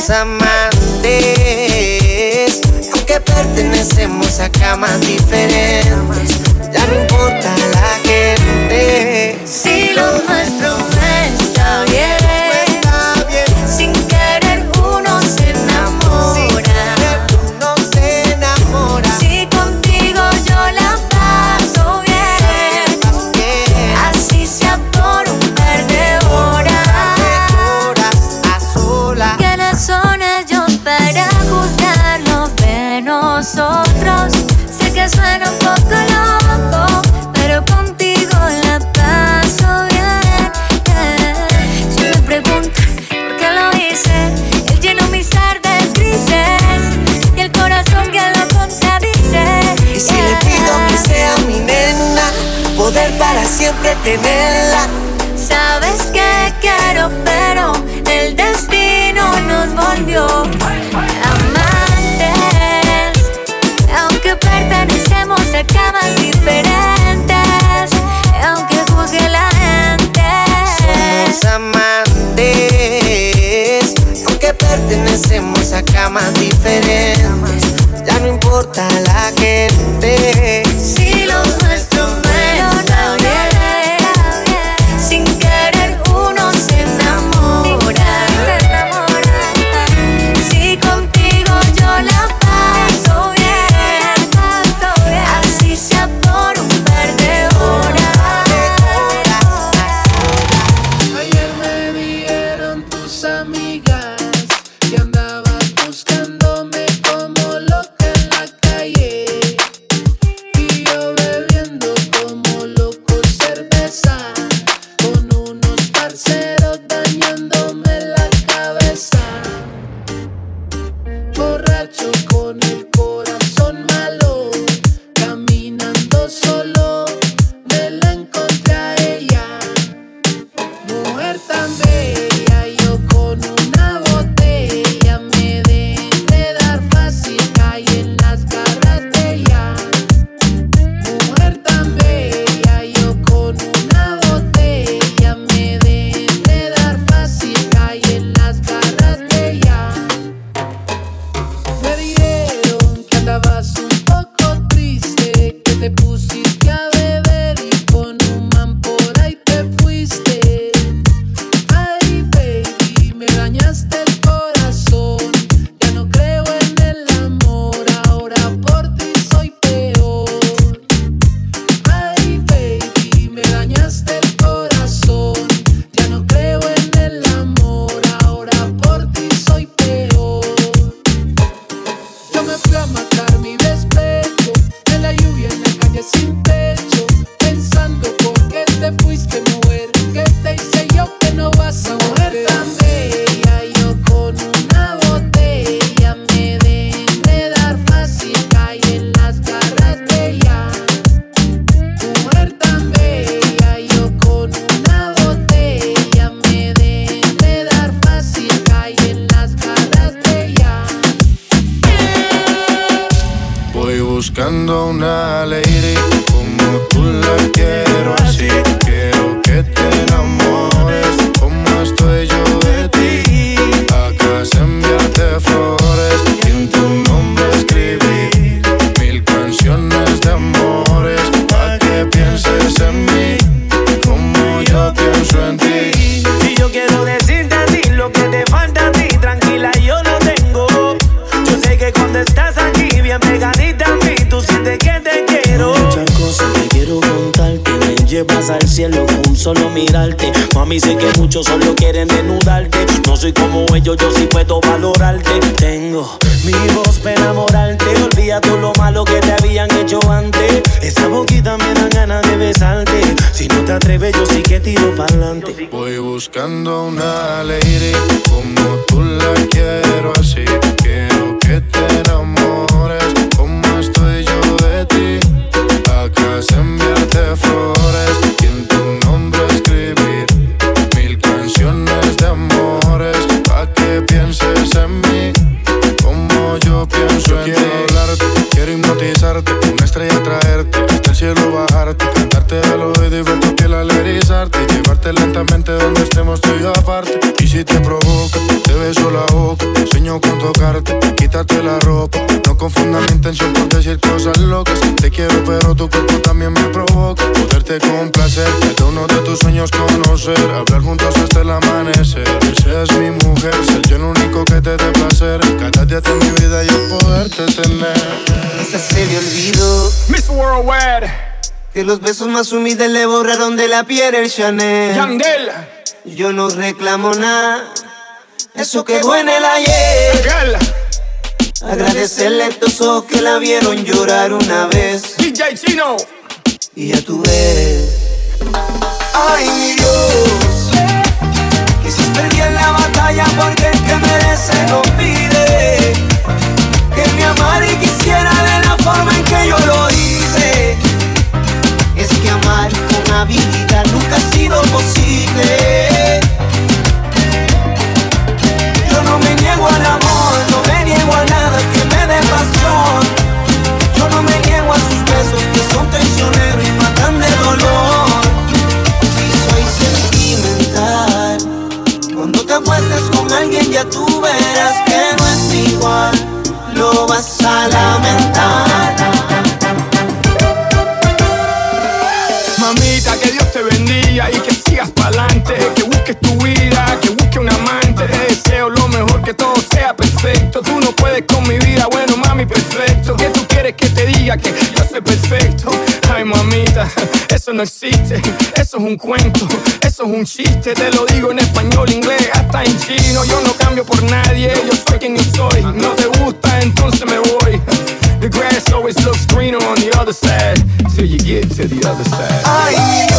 somos amantes, aunque pertenecemos a camas diferentes. Ya no importa la gente. Si lo nuestro on Dios. cielo con solo mirarte. Mami, sé que muchos solo quieren desnudarte. No soy como ellos, yo sí puedo valorarte. Tengo mi voz para enamorarte. Olvida todo lo malo que te habían hecho antes. Esa boquita me da ganas de besarte. Si no te atreves, yo sí que tiro para adelante. Voy buscando una lady como tú la quiero así. Quiero que te enamores si te provoca. Te beso la boca, sueño con tocarte, quítate la ropa. No confundas mi intención con decir cosas locas. Te quiero, pero tu cuerpo también me provoca. Poderte complacer, de uno de tus sueños conocer. Hablar juntos hasta el amanecer. Seas mi mujer, ser yo el único que te dé placer. Cada día de mi vida yo poderte tener. Esta se me olvidó. Miss Worldwide. Que los besos más humildes le borraron de la piel el Chanel. Yandel yo no reclamo nada. Eso quedó en el ayer. Agradecerle a estos ojos que la vieron llorar una vez. DJ Chino. Y ya tú ves. Ay, mi Dios. Quizás perdí en la batalla porque el que merece no pide. Que me amara y quisiera de la forma en que yo lo hice. Es que amar Navidad nunca ha sido posible. Eso es un cuento, eso es un chiste. Te lo digo en español, inglés, hasta en chino. Yo no cambio por nadie, yo soy quien yo soy. No te gusta, entonces me voy. The grass always looks greener on the other side, till you get to the other side. Ay.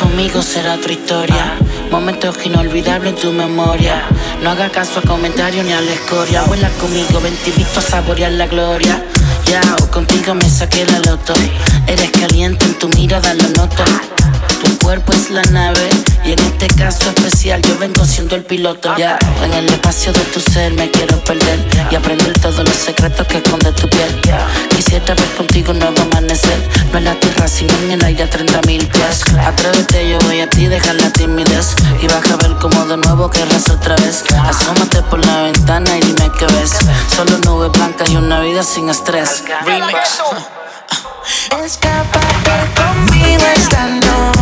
Conmigo será otra historia. Momentos inolvidables en tu memoria. No haga caso a comentarios ni a la escoria. Vuela conmigo, ven a saborear la gloria. Ya, o contigo me saqué la loto. Eres caliente en tu mirada, lo noto. Tu cuerpo es la nave y en este caso especial yo vengo siendo el piloto. Ya, en el espacio de tu ser me quiero perder y aprender todos los secretos que esconde tu piel. Quisiera ver contigo un nuevo amanecer, no en la tierra sino en el aire a 30 mil pies. Atrévete, yo voy a ti, dejar la timidez y vas a ver como de nuevo querrás otra vez. Asómate por la ventana y dime qué ves. Solo nubes blancas y una vida sin estrés. Remix. Escápate conmigo esta noche,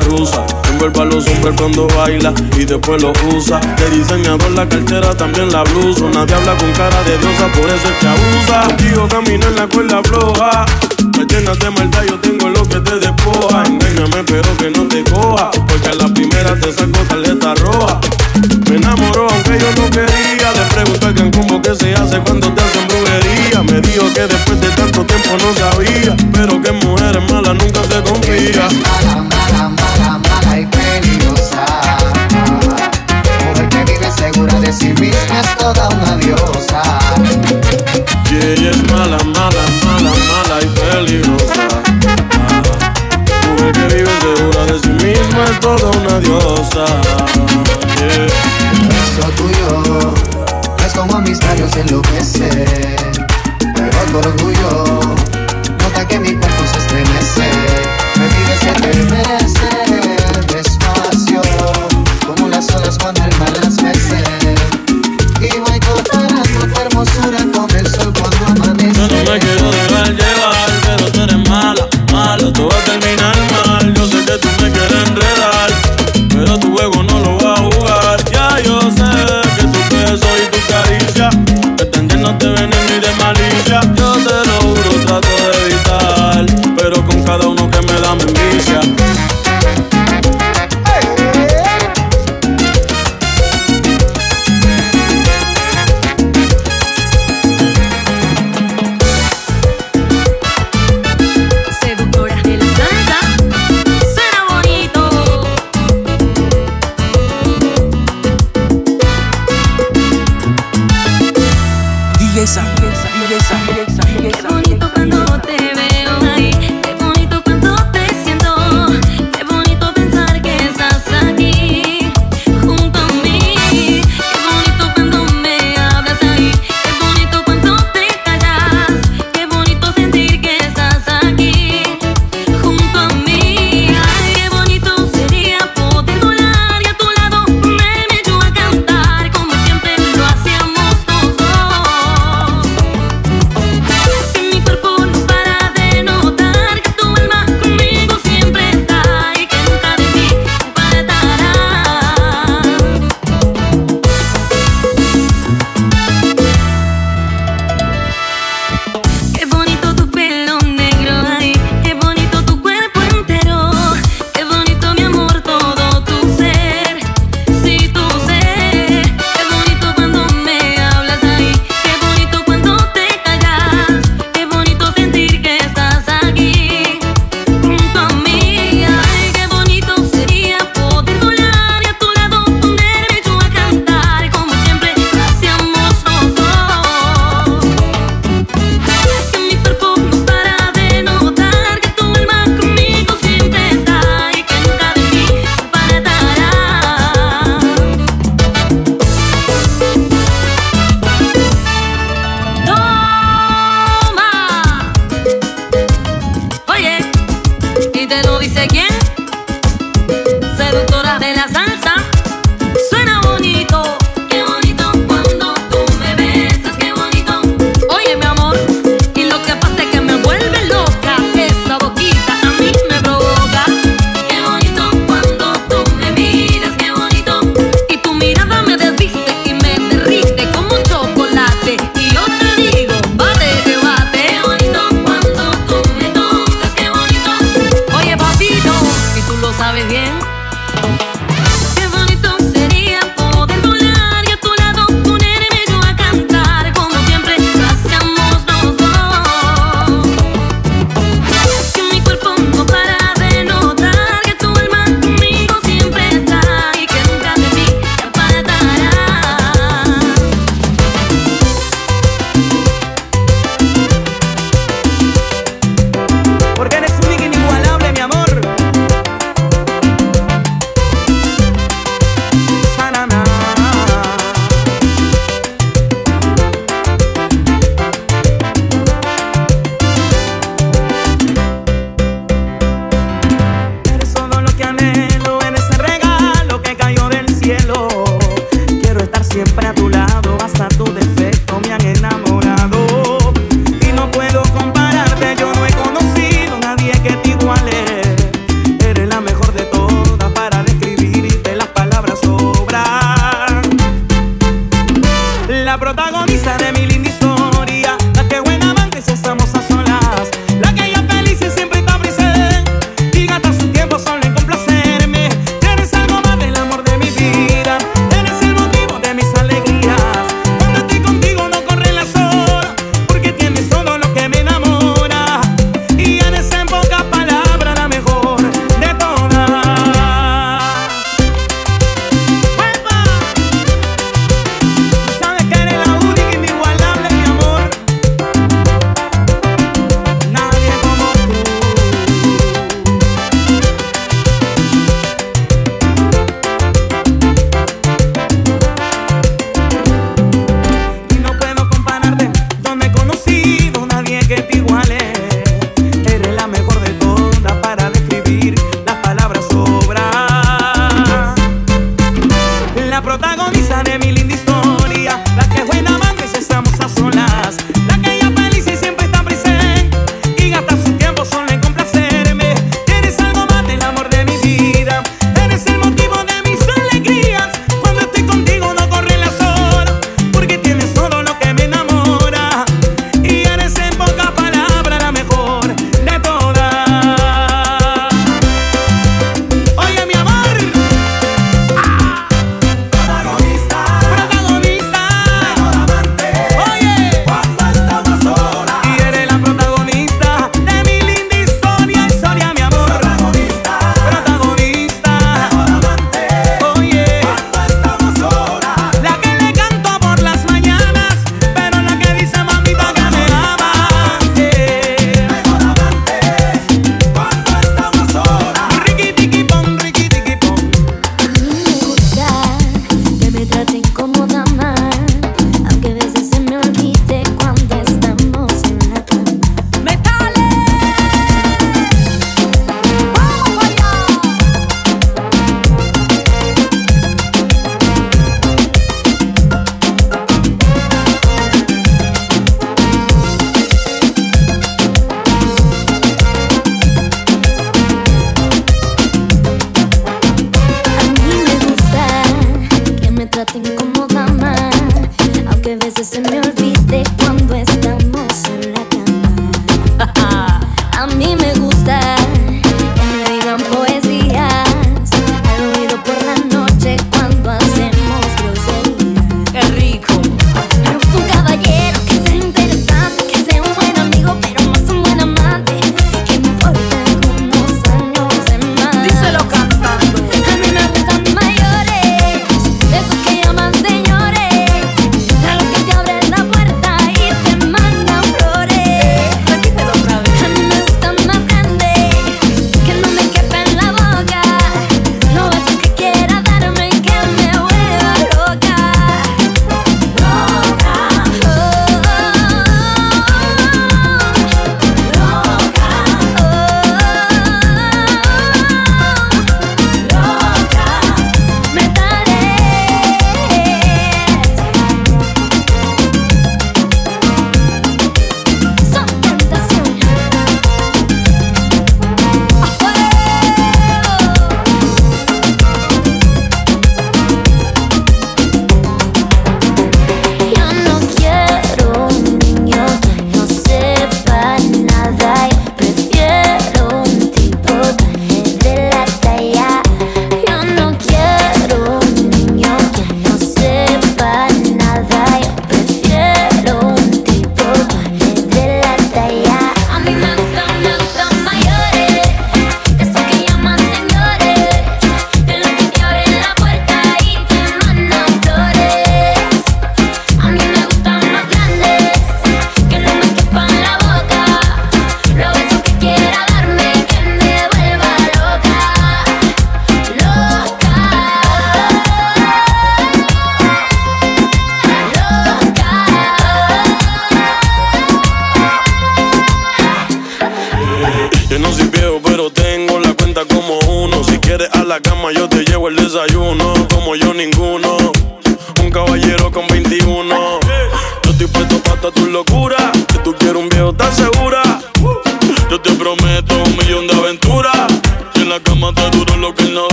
ruleta rusa. Envuelve a los hombres cuando baila y después lo usa. De diseñador la cartera, también la blusa. Nadie habla con cara de diosa, por eso es que abusa. Contigo camina en la cuerda floja. Me llenas de maldad, yo tengo lo que te despoja. Engáñame, pero que no te coja. Porque a la primera te saco tarjeta roja. Me enamoró aunque yo no quería. Le pregunté que cómo que se hace cuando te hacen brujería. Me dijo que después de tanto tiempo no sabía. Pero que mujeres malas nunca se confía. Sí misma es toda una diosa. Y ella es mala, mala, mala, mala y peligrosa. Ah, Mujer que vive segura de sí misma es toda una diosa. Yeah. Eso tuyo es como mis labios enloquece. Pero tu orgullo nota que mi cuerpo se estremece. Me pide se te enredar,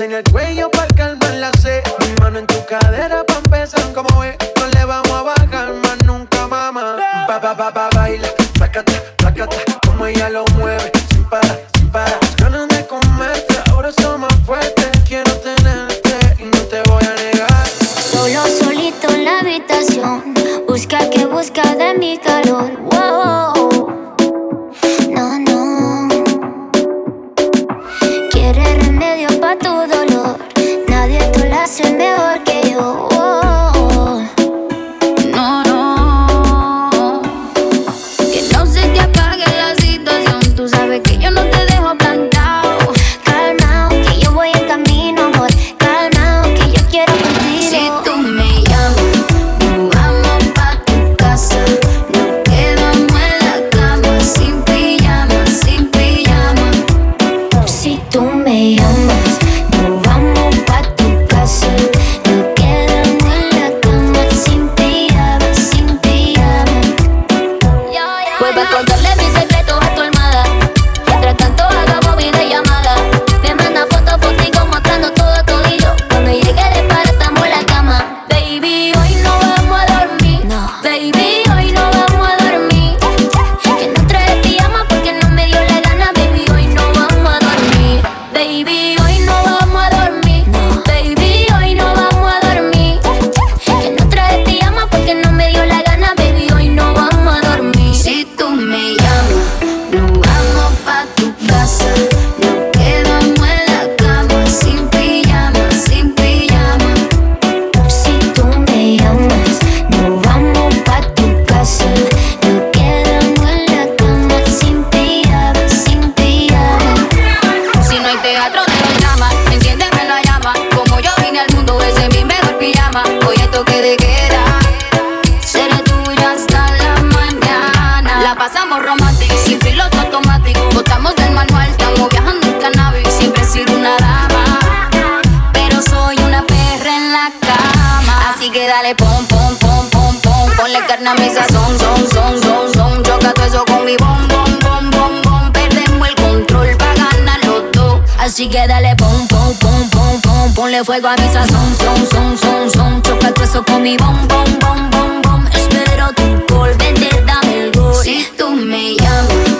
en el Así que dale pom, pom, pom, pom, pom. Ponle fuego a mi sazón, son, son, son, son. Choca eso con mi bom, bom, bom, bom, bom. Espero tu gol, vente, dame el gol. Si tú me llamas,